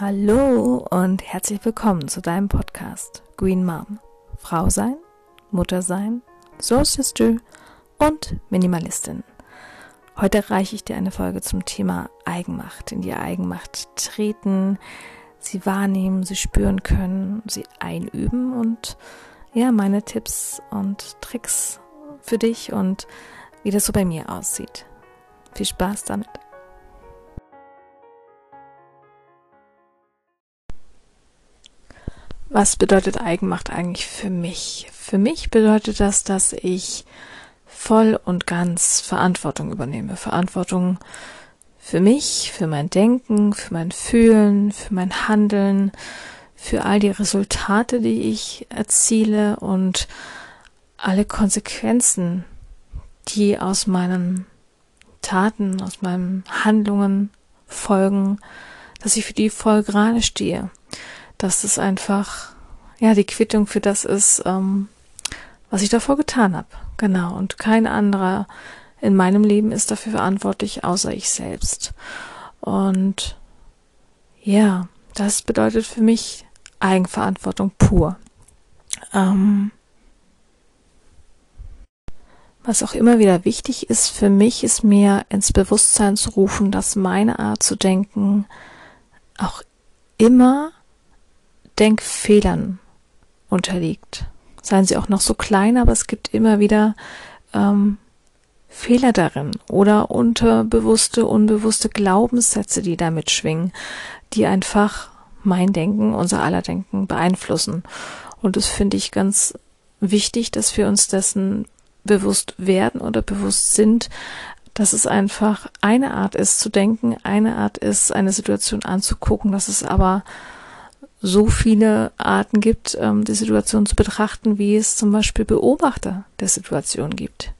Hallo und herzlich willkommen zu deinem Podcast Green Mom. Frau sein, Mutter sein, Soul Sister und Minimalistin. Heute reiche ich dir eine Folge zum Thema Eigenmacht, in die Eigenmacht treten, sie wahrnehmen, sie spüren können, sie einüben und ja, meine Tipps und Tricks für dich und wie das so bei mir aussieht. Viel Spaß damit. Was bedeutet Eigenmacht eigentlich für mich? Für mich bedeutet das, dass ich voll und ganz Verantwortung übernehme. Verantwortung für mich, für mein Denken, für mein Fühlen, für mein Handeln, für all die Resultate, die ich erziele und alle Konsequenzen, die aus meinen Taten, aus meinen Handlungen folgen, dass ich für die voll gerade stehe dass das einfach ja die Quittung für das ist, ähm, was ich davor getan habe. Genau. Und kein anderer in meinem Leben ist dafür verantwortlich, außer ich selbst. Und ja, das bedeutet für mich Eigenverantwortung pur. Ähm, was auch immer wieder wichtig ist für mich, ist mir ins Bewusstsein zu rufen, dass meine Art zu denken auch immer Denkfehlern unterliegt. Seien sie auch noch so klein, aber es gibt immer wieder ähm, Fehler darin oder unterbewusste, unbewusste Glaubenssätze, die damit schwingen, die einfach mein Denken, unser aller Denken beeinflussen. Und das finde ich ganz wichtig, dass wir uns dessen bewusst werden oder bewusst sind, dass es einfach eine Art ist zu denken, eine Art ist, eine Situation anzugucken, dass es aber so viele Arten gibt, ähm, die Situation zu betrachten, wie es zum Beispiel Beobachter der Situation gibt.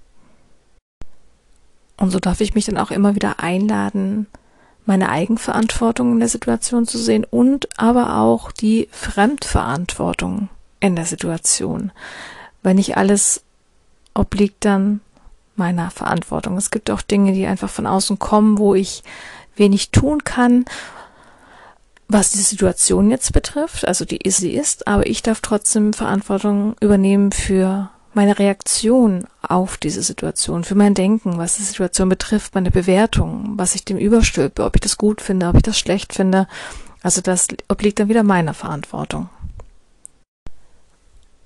Und so darf ich mich dann auch immer wieder einladen, meine Eigenverantwortung in der Situation zu sehen und aber auch die Fremdverantwortung in der Situation. Weil nicht alles obliegt dann meiner Verantwortung. Es gibt auch Dinge, die einfach von außen kommen, wo ich wenig tun kann was die Situation jetzt betrifft, also die sie ist, aber ich darf trotzdem Verantwortung übernehmen für meine Reaktion auf diese Situation, für mein Denken, was die Situation betrifft, meine Bewertung, was ich dem überstülpe, ob ich das gut finde, ob ich das schlecht finde. Also das obliegt dann wieder meiner Verantwortung.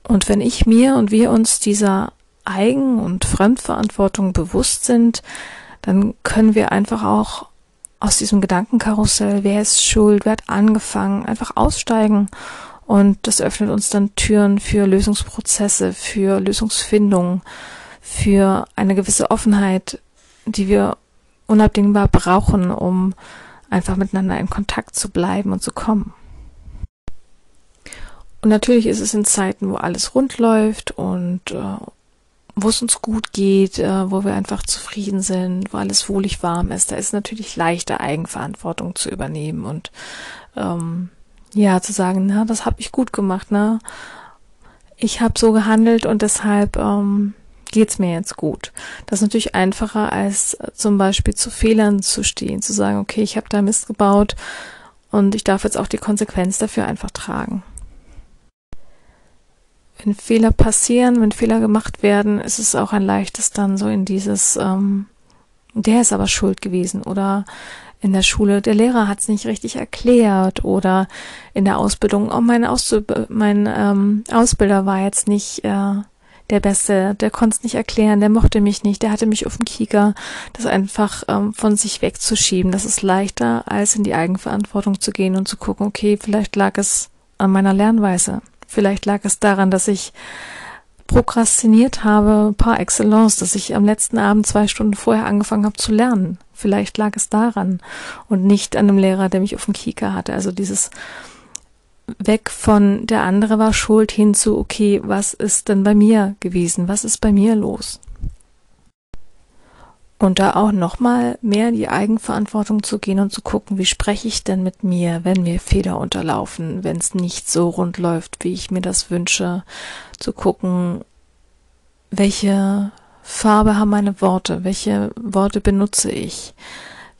Und wenn ich mir und wir uns dieser Eigen- und Fremdverantwortung bewusst sind, dann können wir einfach auch aus diesem Gedankenkarussell, wer ist schuld, wer hat angefangen, einfach aussteigen. Und das öffnet uns dann Türen für Lösungsprozesse, für Lösungsfindung, für eine gewisse Offenheit, die wir unabdingbar brauchen, um einfach miteinander in Kontakt zu bleiben und zu kommen. Und natürlich ist es in Zeiten, wo alles rund läuft und äh, wo es uns gut geht, äh, wo wir einfach zufrieden sind, wo alles wohlig warm ist, da ist natürlich leichter Eigenverantwortung zu übernehmen und ähm, ja zu sagen, na, das habe ich gut gemacht, ne? Ich habe so gehandelt und deshalb ähm, geht's mir jetzt gut. Das ist natürlich einfacher als zum Beispiel zu Fehlern zu stehen, zu sagen, okay, ich habe da Mist gebaut und ich darf jetzt auch die Konsequenz dafür einfach tragen wenn Fehler passieren, wenn Fehler gemacht werden, ist es auch ein leichtes dann so in dieses, ähm, der ist aber schuld gewesen oder in der Schule, der Lehrer hat es nicht richtig erklärt oder in der Ausbildung, oh, mein, Auszub mein ähm, Ausbilder war jetzt nicht äh, der Beste, der konnte es nicht erklären, der mochte mich nicht, der hatte mich auf dem Kieker. Das einfach ähm, von sich wegzuschieben, das ist leichter, als in die Eigenverantwortung zu gehen und zu gucken, okay, vielleicht lag es an meiner Lernweise. Vielleicht lag es daran, dass ich prokrastiniert habe par excellence, dass ich am letzten Abend zwei Stunden vorher angefangen habe zu lernen. Vielleicht lag es daran und nicht an einem Lehrer, der mich auf dem Kieker hatte. Also dieses weg von der andere war schuld hin zu, okay, was ist denn bei mir gewesen? Was ist bei mir los? Und da auch nochmal mehr die Eigenverantwortung zu gehen und zu gucken, wie spreche ich denn mit mir, wenn mir Fehler unterlaufen, wenn es nicht so rund läuft, wie ich mir das wünsche, zu gucken, welche Farbe haben meine Worte, welche Worte benutze ich,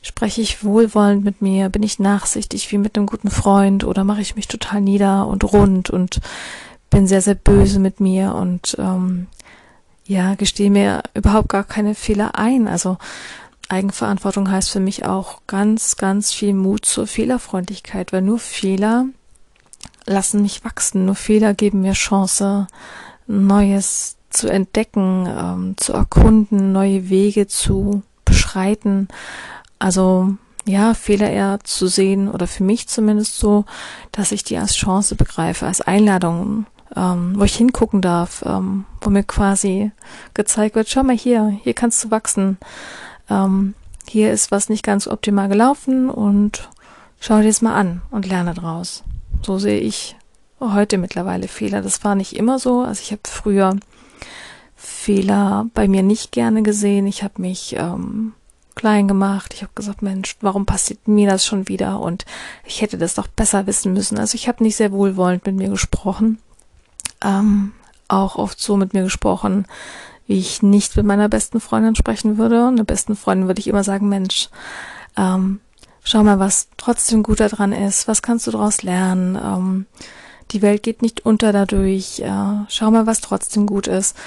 Spreche ich wohlwollend mit mir? Bin ich nachsichtig wie mit einem guten Freund? Oder mache ich mich total nieder und rund und bin sehr, sehr böse mit mir und ähm, ja, gestehe mir überhaupt gar keine Fehler ein. Also Eigenverantwortung heißt für mich auch ganz, ganz viel Mut zur Fehlerfreundlichkeit, weil nur Fehler lassen mich wachsen, nur Fehler geben mir Chance, Neues zu entdecken, ähm, zu erkunden, neue Wege zu beschreiten. Also ja, Fehler eher zu sehen oder für mich zumindest so, dass ich die als Chance begreife, als Einladung, ähm, wo ich hingucken darf, ähm, wo mir quasi gezeigt wird, schau mal hier, hier kannst du wachsen. Ähm, hier ist was nicht ganz optimal gelaufen und schau dir es mal an und lerne draus. So sehe ich heute mittlerweile Fehler. Das war nicht immer so. Also ich habe früher Fehler bei mir nicht gerne gesehen. Ich habe mich ähm, klein gemacht. Ich habe gesagt, Mensch, warum passiert mir das schon wieder? Und ich hätte das doch besser wissen müssen. Also ich habe nicht sehr wohlwollend mit mir gesprochen. Ähm, auch oft so mit mir gesprochen, wie ich nicht mit meiner besten Freundin sprechen würde. Der besten Freundin würde ich immer sagen, Mensch, ähm, schau mal, was trotzdem gut daran ist. Was kannst du daraus lernen? Ähm, die Welt geht nicht unter dadurch. Äh, schau mal, was trotzdem gut ist.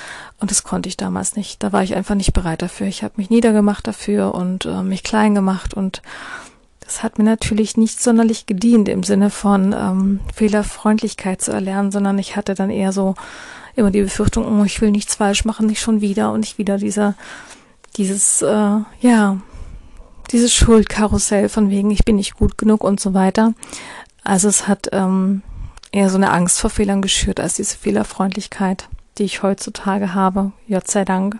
Und das konnte ich damals nicht. Da war ich einfach nicht bereit dafür. Ich habe mich niedergemacht dafür und äh, mich klein gemacht und das hat mir natürlich nicht sonderlich gedient im Sinne von ähm, Fehlerfreundlichkeit zu erlernen, sondern ich hatte dann eher so immer die Befürchtung, oh, ich will nichts falsch machen, nicht schon wieder und nicht wieder dieser, dieses, äh, ja, dieses Schuldkarussell von wegen, ich bin nicht gut genug und so weiter. Also es hat ähm, eher so eine Angst vor Fehlern geschürt als diese Fehlerfreundlichkeit, die ich heutzutage habe, Gott sei Dank.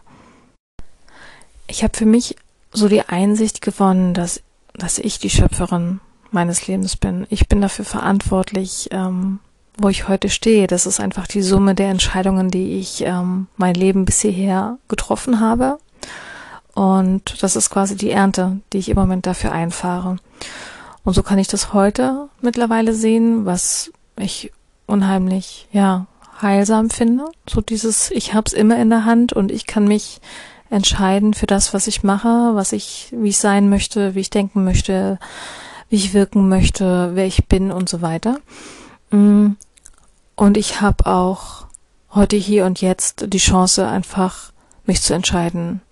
Ich habe für mich so die Einsicht gewonnen, dass, dass ich die Schöpferin meines Lebens bin. Ich bin dafür verantwortlich, ähm, wo ich heute stehe. Das ist einfach die Summe der Entscheidungen, die ich ähm, mein Leben bis hierher getroffen habe. Und das ist quasi die Ernte, die ich im Moment dafür einfahre. Und so kann ich das heute mittlerweile sehen, was ich unheimlich, ja, heilsam finde. So dieses, ich hab's immer in der Hand und ich kann mich entscheiden für das, was ich mache, was ich, wie ich sein möchte, wie ich denken möchte, wie ich wirken möchte, wer ich bin und so weiter. Mm. Und ich habe auch heute hier und jetzt die Chance, einfach mich zu entscheiden,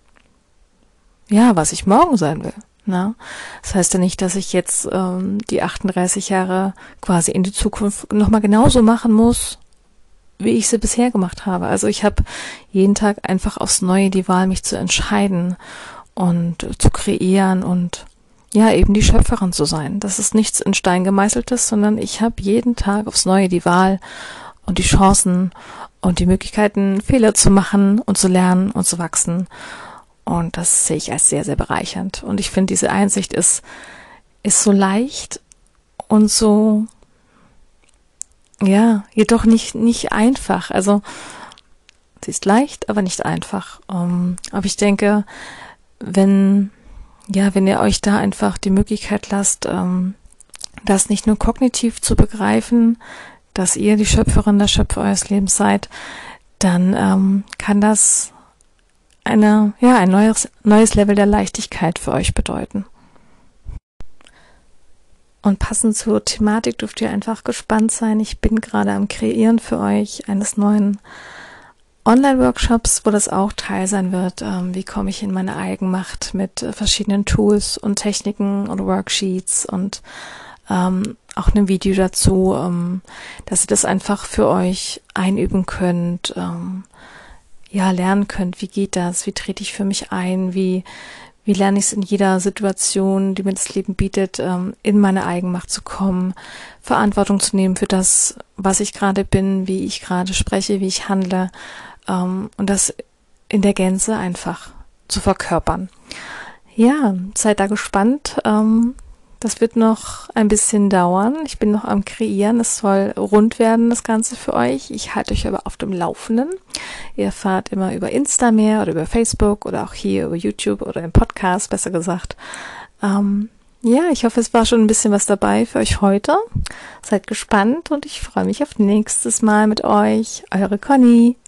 ja, was ich morgen sein will. Na? Das heißt ja nicht, dass ich jetzt ähm, die 38 Jahre quasi in die Zukunft nochmal genauso machen muss, wie ich sie bisher gemacht habe. Also ich habe jeden Tag einfach aufs Neue die Wahl, mich zu entscheiden und zu kreieren und ja, eben die Schöpferin zu sein. Das ist nichts in Stein gemeißeltes, sondern ich habe jeden Tag aufs Neue die Wahl und die Chancen und die Möglichkeiten, Fehler zu machen und zu lernen und zu wachsen. Und das sehe ich als sehr, sehr bereichernd. Und ich finde, diese Einsicht ist, ist so leicht und so, ja, jedoch nicht, nicht einfach. Also, sie ist leicht, aber nicht einfach. Um, ähm, aber ich denke, wenn, ja, wenn ihr euch da einfach die Möglichkeit lasst, ähm, das nicht nur kognitiv zu begreifen, dass ihr die Schöpferin, der Schöpfer eures Lebens seid, dann ähm, kann das eine, ja, ein neues, neues Level der Leichtigkeit für euch bedeuten. Und passend zur Thematik dürft ihr einfach gespannt sein. Ich bin gerade am Kreieren für euch eines neuen Online-Workshops, wo das auch Teil sein wird. Ähm, wie komme ich in meine Eigenmacht mit äh, verschiedenen Tools und Techniken und Worksheets und ähm, auch einem Video dazu, ähm, dass ihr das einfach für euch einüben könnt, ähm, ja, lernen könnt, wie geht das, wie trete ich für mich ein, wie, wie lerne ich es in jeder Situation, die mir das Leben bietet, ähm, in meine Eigenmacht zu kommen, Verantwortung zu nehmen für das, was ich gerade bin, wie ich gerade spreche, wie ich handle ähm, und das in der Gänze einfach zu verkörpern. Ja, seid da gespannt. Das wird noch ein bisschen dauern. Ich bin noch am Kreieren. Es soll rund werden, das Ganze für euch. Ich halte euch aber auf dem Laufenden. Ihr erfahrt immer über Insta mehr oder über Facebook oder auch hier über YouTube oder im Podcast, besser gesagt. Ähm, ja, ich hoffe, es war schon ein bisschen was dabei für euch heute. Seid gespannt und ich freue mich auf nächstes Mal mit euch. Eure Conny.